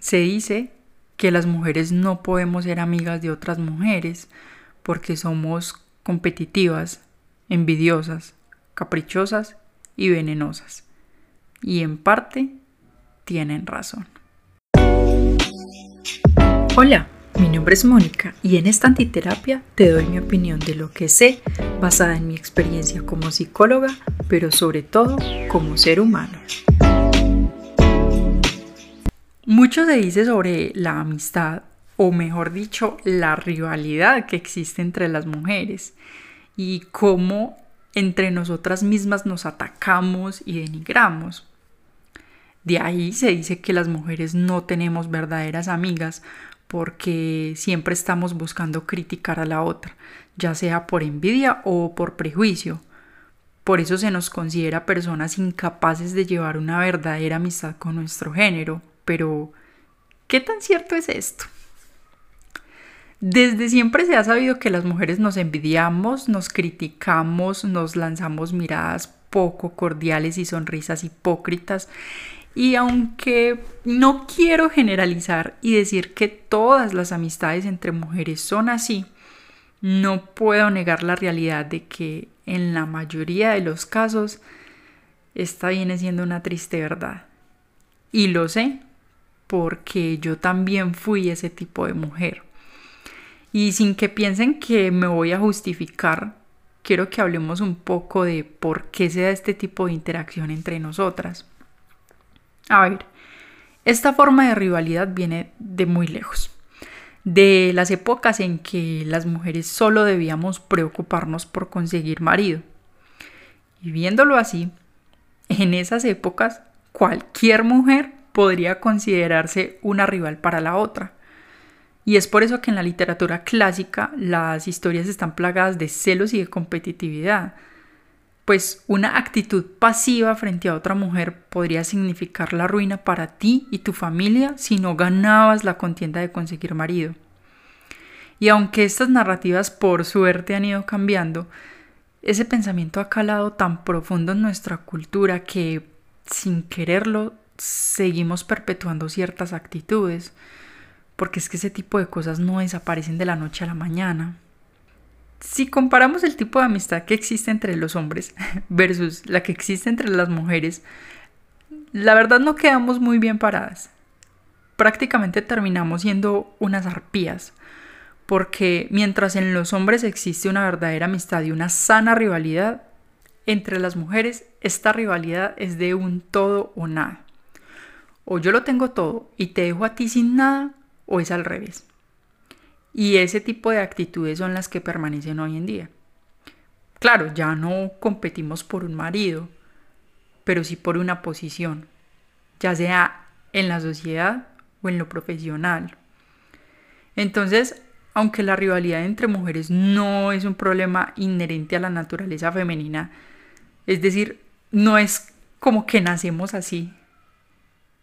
Se dice que las mujeres no podemos ser amigas de otras mujeres porque somos competitivas, envidiosas, caprichosas y venenosas. Y en parte tienen razón. Hola, mi nombre es Mónica y en esta antiterapia te doy mi opinión de lo que sé basada en mi experiencia como psicóloga, pero sobre todo como ser humano. Mucho se dice sobre la amistad, o mejor dicho, la rivalidad que existe entre las mujeres y cómo entre nosotras mismas nos atacamos y denigramos. De ahí se dice que las mujeres no tenemos verdaderas amigas porque siempre estamos buscando criticar a la otra, ya sea por envidia o por prejuicio. Por eso se nos considera personas incapaces de llevar una verdadera amistad con nuestro género. Pero, ¿qué tan cierto es esto? Desde siempre se ha sabido que las mujeres nos envidiamos, nos criticamos, nos lanzamos miradas poco cordiales y sonrisas hipócritas y aunque no quiero generalizar y decir que todas las amistades entre mujeres son así, no puedo negar la realidad de que en la mayoría de los casos esta viene siendo una triste verdad. Y lo sé porque yo también fui ese tipo de mujer. Y sin que piensen que me voy a justificar, quiero que hablemos un poco de por qué se da este tipo de interacción entre nosotras. A ver, esta forma de rivalidad viene de muy lejos, de las épocas en que las mujeres solo debíamos preocuparnos por conseguir marido. Y viéndolo así, en esas épocas cualquier mujer podría considerarse una rival para la otra. Y es por eso que en la literatura clásica las historias están plagadas de celos y de competitividad, pues una actitud pasiva frente a otra mujer podría significar la ruina para ti y tu familia si no ganabas la contienda de conseguir marido. Y aunque estas narrativas por suerte han ido cambiando, ese pensamiento ha calado tan profundo en nuestra cultura que, sin quererlo, seguimos perpetuando ciertas actitudes, porque es que ese tipo de cosas no desaparecen de la noche a la mañana. Si comparamos el tipo de amistad que existe entre los hombres versus la que existe entre las mujeres, la verdad no quedamos muy bien paradas. Prácticamente terminamos siendo unas arpías, porque mientras en los hombres existe una verdadera amistad y una sana rivalidad, entre las mujeres esta rivalidad es de un todo o nada. O yo lo tengo todo y te dejo a ti sin nada, o es al revés. Y ese tipo de actitudes son las que permanecen hoy en día. Claro, ya no competimos por un marido, pero sí por una posición, ya sea en la sociedad o en lo profesional. Entonces, aunque la rivalidad entre mujeres no es un problema inherente a la naturaleza femenina, es decir, no es como que nacemos así,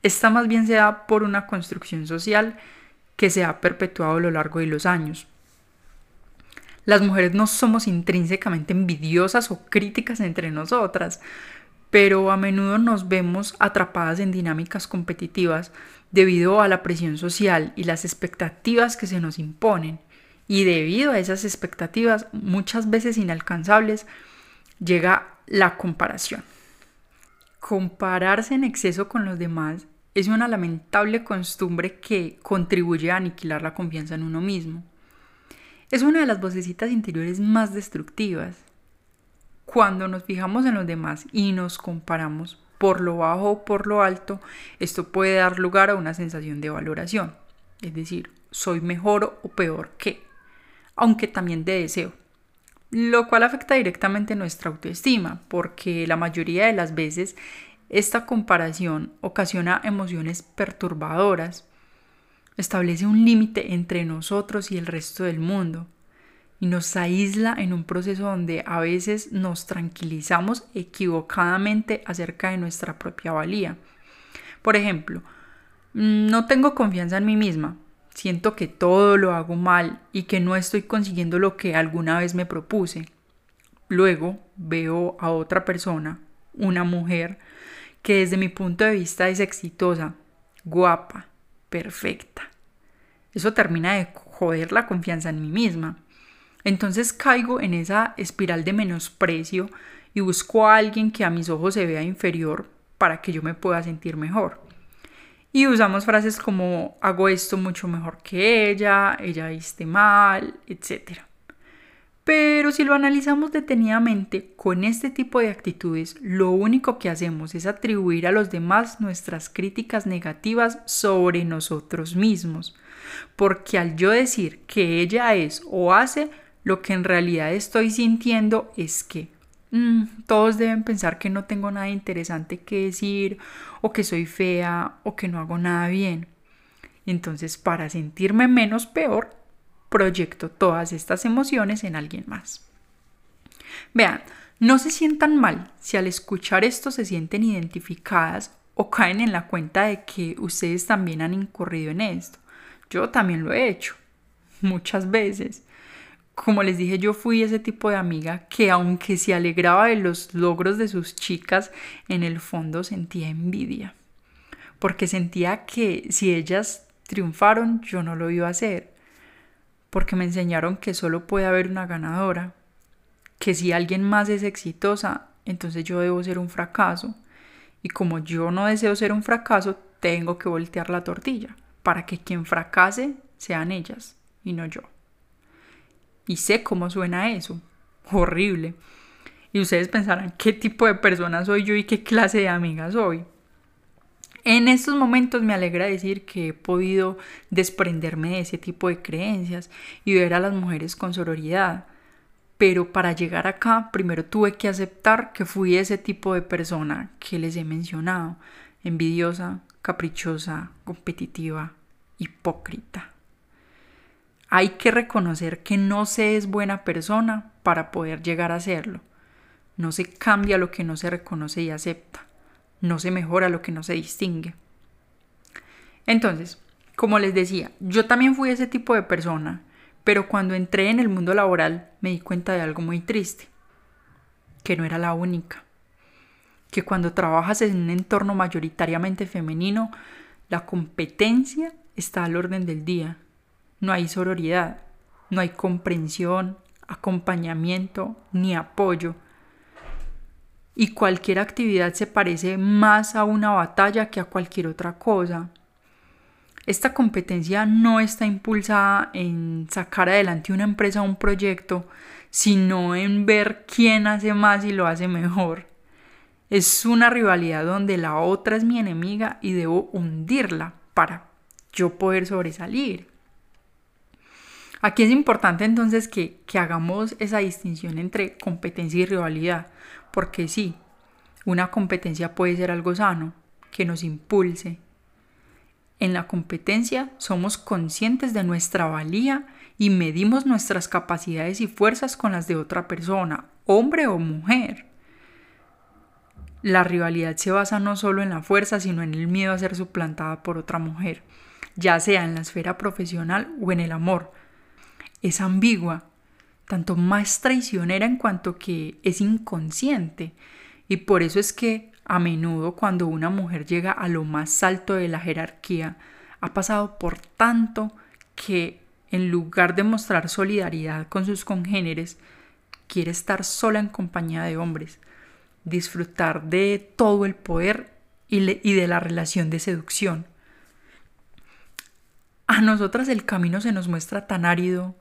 esta más bien se da por una construcción social que se ha perpetuado a lo largo de los años. Las mujeres no somos intrínsecamente envidiosas o críticas entre nosotras, pero a menudo nos vemos atrapadas en dinámicas competitivas debido a la presión social y las expectativas que se nos imponen. Y debido a esas expectativas, muchas veces inalcanzables, llega la comparación. Compararse en exceso con los demás es una lamentable costumbre que contribuye a aniquilar la confianza en uno mismo. Es una de las vocecitas interiores más destructivas. Cuando nos fijamos en los demás y nos comparamos por lo bajo o por lo alto, esto puede dar lugar a una sensación de valoración, es decir, soy mejor o peor que, aunque también de deseo, lo cual afecta directamente nuestra autoestima, porque la mayoría de las veces esta comparación ocasiona emociones perturbadoras, establece un límite entre nosotros y el resto del mundo y nos aísla en un proceso donde a veces nos tranquilizamos equivocadamente acerca de nuestra propia valía. Por ejemplo, no tengo confianza en mí misma, siento que todo lo hago mal y que no estoy consiguiendo lo que alguna vez me propuse. Luego veo a otra persona, una mujer, que desde mi punto de vista es exitosa, guapa, perfecta. Eso termina de joder la confianza en mí misma. Entonces caigo en esa espiral de menosprecio y busco a alguien que a mis ojos se vea inferior para que yo me pueda sentir mejor. Y usamos frases como hago esto mucho mejor que ella, ella viste mal, etc. Pero si lo analizamos detenidamente, con este tipo de actitudes, lo único que hacemos es atribuir a los demás nuestras críticas negativas sobre nosotros mismos. Porque al yo decir que ella es o hace, lo que en realidad estoy sintiendo es que mm, todos deben pensar que no tengo nada interesante que decir, o que soy fea, o que no hago nada bien. Entonces, para sentirme menos peor, proyecto todas estas emociones en alguien más. Vean, no se sientan mal si al escuchar esto se sienten identificadas o caen en la cuenta de que ustedes también han incurrido en esto. Yo también lo he hecho, muchas veces. Como les dije, yo fui ese tipo de amiga que aunque se alegraba de los logros de sus chicas, en el fondo sentía envidia. Porque sentía que si ellas triunfaron, yo no lo iba a hacer porque me enseñaron que solo puede haber una ganadora, que si alguien más es exitosa, entonces yo debo ser un fracaso. Y como yo no deseo ser un fracaso, tengo que voltear la tortilla para que quien fracase sean ellas y no yo. Y sé cómo suena eso. Horrible. Y ustedes pensarán qué tipo de persona soy yo y qué clase de amiga soy. En estos momentos me alegra decir que he podido desprenderme de ese tipo de creencias y ver a las mujeres con sororidad. Pero para llegar acá, primero tuve que aceptar que fui ese tipo de persona que les he mencionado, envidiosa, caprichosa, competitiva, hipócrita. Hay que reconocer que no se es buena persona para poder llegar a serlo. No se cambia lo que no se reconoce y acepta no se mejora lo que no se distingue. Entonces, como les decía, yo también fui ese tipo de persona, pero cuando entré en el mundo laboral me di cuenta de algo muy triste, que no era la única, que cuando trabajas en un entorno mayoritariamente femenino, la competencia está al orden del día, no hay sororidad, no hay comprensión, acompañamiento ni apoyo y cualquier actividad se parece más a una batalla que a cualquier otra cosa. Esta competencia no está impulsada en sacar adelante una empresa o un proyecto, sino en ver quién hace más y lo hace mejor. Es una rivalidad donde la otra es mi enemiga y debo hundirla para yo poder sobresalir. Aquí es importante entonces que, que hagamos esa distinción entre competencia y rivalidad, porque sí, una competencia puede ser algo sano, que nos impulse. En la competencia somos conscientes de nuestra valía y medimos nuestras capacidades y fuerzas con las de otra persona, hombre o mujer. La rivalidad se basa no solo en la fuerza, sino en el miedo a ser suplantada por otra mujer, ya sea en la esfera profesional o en el amor. Es ambigua, tanto más traicionera en cuanto que es inconsciente. Y por eso es que a menudo cuando una mujer llega a lo más alto de la jerarquía, ha pasado por tanto que en lugar de mostrar solidaridad con sus congéneres, quiere estar sola en compañía de hombres, disfrutar de todo el poder y, y de la relación de seducción. A nosotras el camino se nos muestra tan árido,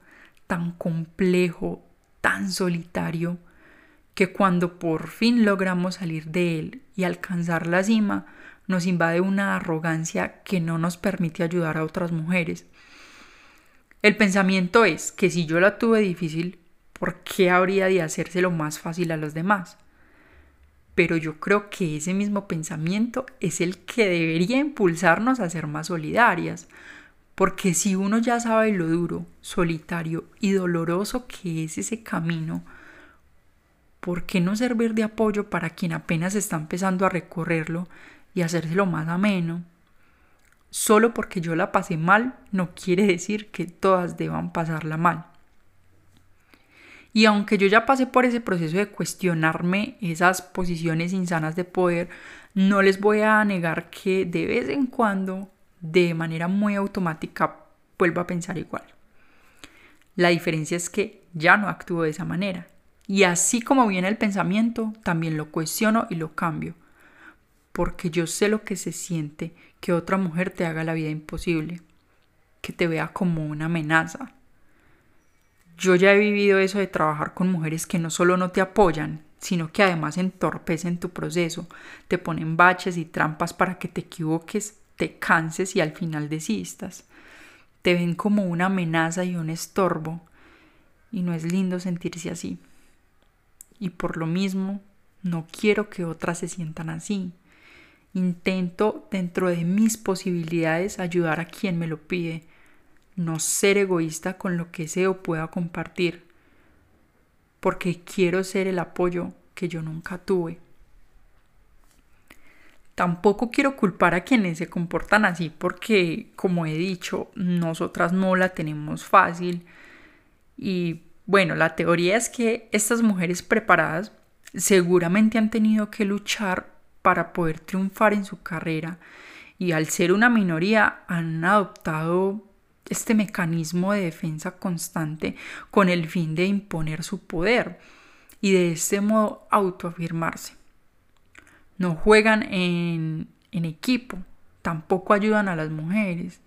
tan complejo, tan solitario, que cuando por fin logramos salir de él y alcanzar la cima, nos invade una arrogancia que no nos permite ayudar a otras mujeres. El pensamiento es que si yo la tuve difícil, ¿por qué habría de hacérselo más fácil a los demás? Pero yo creo que ese mismo pensamiento es el que debería impulsarnos a ser más solidarias, porque si uno ya sabe lo duro, solitario y doloroso que es ese camino, ¿por qué no servir de apoyo para quien apenas está empezando a recorrerlo y hacérselo más ameno? Solo porque yo la pasé mal no quiere decir que todas deban pasarla mal. Y aunque yo ya pasé por ese proceso de cuestionarme esas posiciones insanas de poder, no les voy a negar que de vez en cuando de manera muy automática vuelvo a pensar igual. La diferencia es que ya no actúo de esa manera. Y así como viene el pensamiento, también lo cuestiono y lo cambio. Porque yo sé lo que se siente que otra mujer te haga la vida imposible, que te vea como una amenaza. Yo ya he vivido eso de trabajar con mujeres que no solo no te apoyan, sino que además entorpecen tu proceso, te ponen baches y trampas para que te equivoques, te canses y al final desistas. Te ven como una amenaza y un estorbo, y no es lindo sentirse así. Y por lo mismo, no quiero que otras se sientan así. Intento dentro de mis posibilidades ayudar a quien me lo pide, no ser egoísta con lo que sé o pueda compartir porque quiero ser el apoyo que yo nunca tuve. Tampoco quiero culpar a quienes se comportan así porque, como he dicho, nosotras no la tenemos fácil. Y bueno, la teoría es que estas mujeres preparadas seguramente han tenido que luchar para poder triunfar en su carrera y al ser una minoría han adoptado este mecanismo de defensa constante con el fin de imponer su poder y de este modo autoafirmarse. No juegan en, en equipo, tampoco ayudan a las mujeres,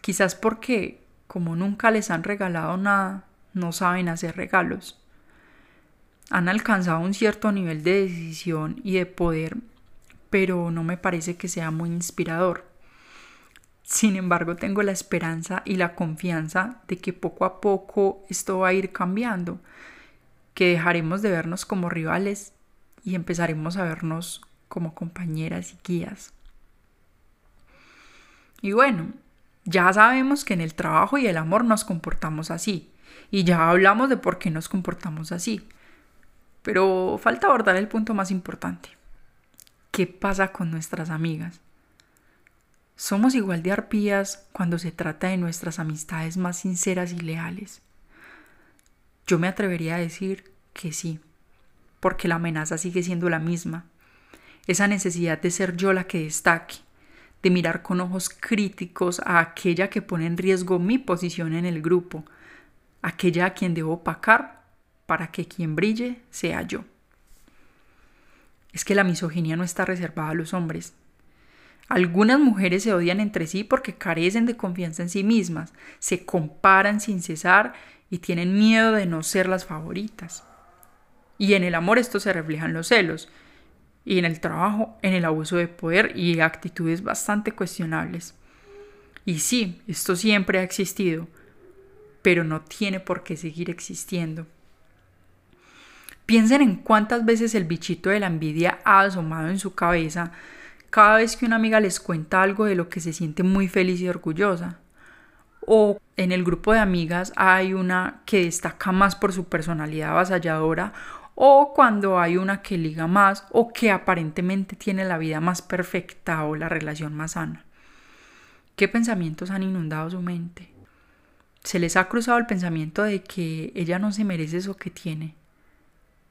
quizás porque como nunca les han regalado nada, no saben hacer regalos. Han alcanzado un cierto nivel de decisión y de poder, pero no me parece que sea muy inspirador. Sin embargo, tengo la esperanza y la confianza de que poco a poco esto va a ir cambiando, que dejaremos de vernos como rivales y empezaremos a vernos como compañeras y guías. Y bueno, ya sabemos que en el trabajo y el amor nos comportamos así, y ya hablamos de por qué nos comportamos así. Pero falta abordar el punto más importante. ¿Qué pasa con nuestras amigas? Somos igual de arpías cuando se trata de nuestras amistades más sinceras y leales. Yo me atrevería a decir que sí, porque la amenaza sigue siendo la misma. Esa necesidad de ser yo la que destaque, de mirar con ojos críticos a aquella que pone en riesgo mi posición en el grupo, aquella a quien debo opacar para que quien brille sea yo. Es que la misoginia no está reservada a los hombres, algunas mujeres se odian entre sí porque carecen de confianza en sí mismas, se comparan sin cesar y tienen miedo de no ser las favoritas. Y en el amor esto se refleja en los celos, y en el trabajo, en el abuso de poder y actitudes bastante cuestionables. Y sí, esto siempre ha existido, pero no tiene por qué seguir existiendo. Piensen en cuántas veces el bichito de la envidia ha asomado en su cabeza cada vez que una amiga les cuenta algo de lo que se siente muy feliz y orgullosa. O en el grupo de amigas hay una que destaca más por su personalidad avasalladora o cuando hay una que liga más o que aparentemente tiene la vida más perfecta o la relación más sana. ¿Qué pensamientos han inundado su mente? Se les ha cruzado el pensamiento de que ella no se merece eso que tiene,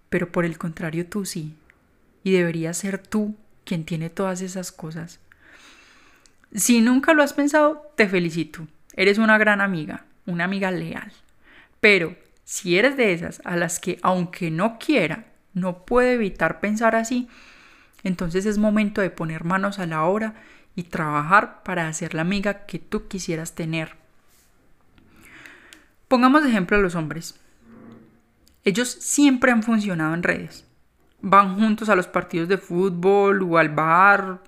pero por el contrario tú sí, y deberías ser tú quien tiene todas esas cosas. Si nunca lo has pensado, te felicito. Eres una gran amiga, una amiga leal. Pero si eres de esas a las que, aunque no quiera, no puede evitar pensar así, entonces es momento de poner manos a la obra y trabajar para hacer la amiga que tú quisieras tener. Pongamos de ejemplo a los hombres. Ellos siempre han funcionado en redes van juntos a los partidos de fútbol o al bar,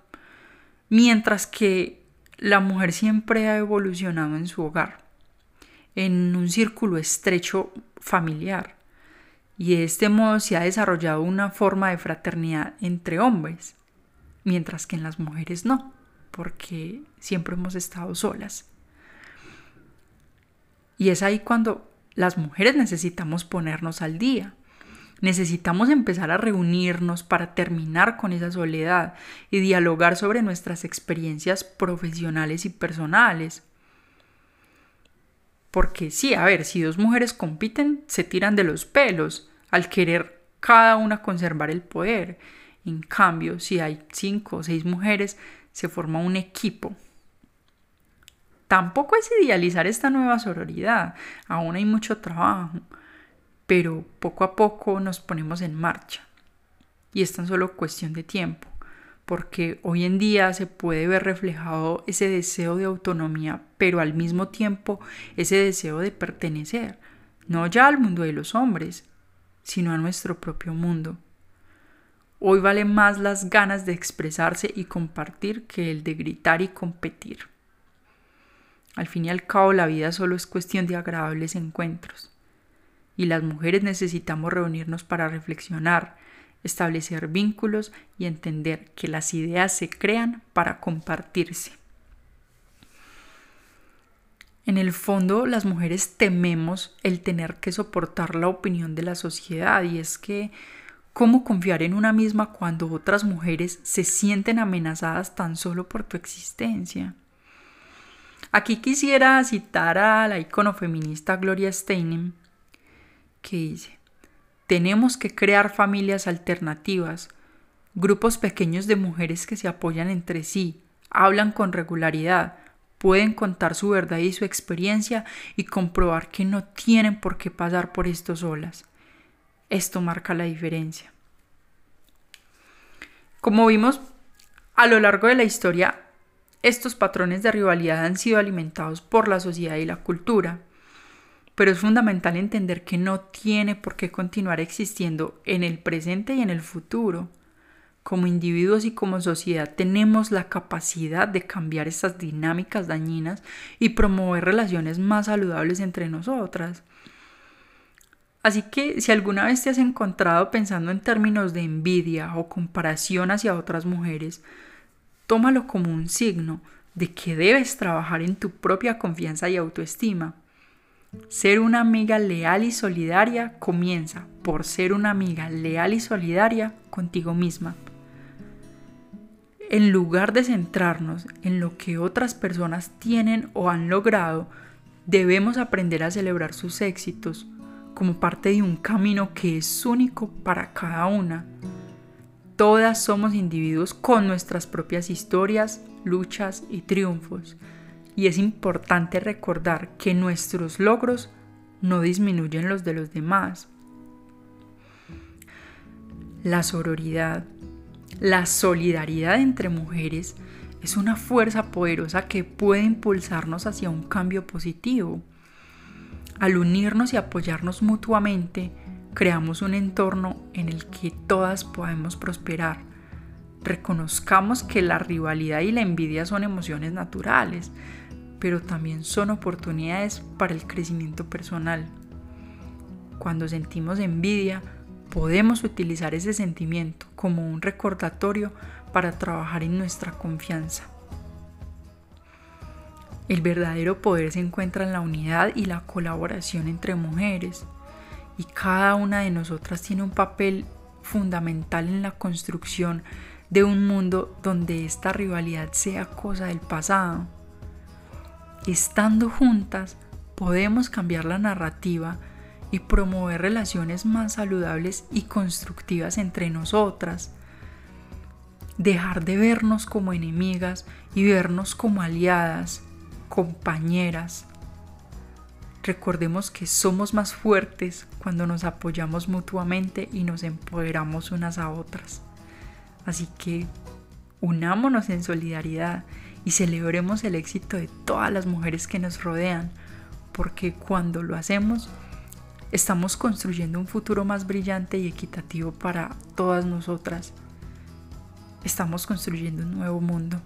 mientras que la mujer siempre ha evolucionado en su hogar, en un círculo estrecho familiar, y de este modo se ha desarrollado una forma de fraternidad entre hombres, mientras que en las mujeres no, porque siempre hemos estado solas. Y es ahí cuando las mujeres necesitamos ponernos al día Necesitamos empezar a reunirnos para terminar con esa soledad y dialogar sobre nuestras experiencias profesionales y personales. Porque sí, a ver, si dos mujeres compiten, se tiran de los pelos al querer cada una conservar el poder. En cambio, si hay cinco o seis mujeres, se forma un equipo. Tampoco es idealizar esta nueva sororidad, aún hay mucho trabajo, pero poco a poco nos ponemos en marcha. Y es tan solo cuestión de tiempo, porque hoy en día se puede ver reflejado ese deseo de autonomía, pero al mismo tiempo ese deseo de pertenecer, no ya al mundo de los hombres, sino a nuestro propio mundo. Hoy vale más las ganas de expresarse y compartir que el de gritar y competir. Al fin y al cabo la vida solo es cuestión de agradables encuentros. Y las mujeres necesitamos reunirnos para reflexionar, establecer vínculos y entender que las ideas se crean para compartirse. En el fondo, las mujeres tememos el tener que soportar la opinión de la sociedad y es que ¿cómo confiar en una misma cuando otras mujeres se sienten amenazadas tan solo por tu existencia? Aquí quisiera citar a la icono feminista Gloria Steinem, que dice, tenemos que crear familias alternativas, grupos pequeños de mujeres que se apoyan entre sí, hablan con regularidad, pueden contar su verdad y su experiencia y comprobar que no tienen por qué pasar por esto solas. Esto marca la diferencia. Como vimos a lo largo de la historia, estos patrones de rivalidad han sido alimentados por la sociedad y la cultura, pero es fundamental entender que no tiene por qué continuar existiendo en el presente y en el futuro. Como individuos y como sociedad tenemos la capacidad de cambiar estas dinámicas dañinas y promover relaciones más saludables entre nosotras. Así que si alguna vez te has encontrado pensando en términos de envidia o comparación hacia otras mujeres, Tómalo como un signo de que debes trabajar en tu propia confianza y autoestima. Ser una amiga leal y solidaria comienza por ser una amiga leal y solidaria contigo misma. En lugar de centrarnos en lo que otras personas tienen o han logrado, debemos aprender a celebrar sus éxitos como parte de un camino que es único para cada una. Todas somos individuos con nuestras propias historias, luchas y triunfos. Y es importante recordar que nuestros logros no disminuyen los de los demás. La sororidad, la solidaridad entre mujeres es una fuerza poderosa que puede impulsarnos hacia un cambio positivo. Al unirnos y apoyarnos mutuamente, creamos un entorno en el que todas podemos prosperar. Reconozcamos que la rivalidad y la envidia son emociones naturales, pero también son oportunidades para el crecimiento personal. Cuando sentimos envidia, podemos utilizar ese sentimiento como un recordatorio para trabajar en nuestra confianza. El verdadero poder se encuentra en la unidad y la colaboración entre mujeres y cada una de nosotras tiene un papel fundamental en la construcción de un mundo donde esta rivalidad sea cosa del pasado. Estando juntas podemos cambiar la narrativa y promover relaciones más saludables y constructivas entre nosotras. Dejar de vernos como enemigas y vernos como aliadas, compañeras, Recordemos que somos más fuertes cuando nos apoyamos mutuamente y nos empoderamos unas a otras. Así que unámonos en solidaridad y celebremos el éxito de todas las mujeres que nos rodean, porque cuando lo hacemos, estamos construyendo un futuro más brillante y equitativo para todas nosotras. Estamos construyendo un nuevo mundo.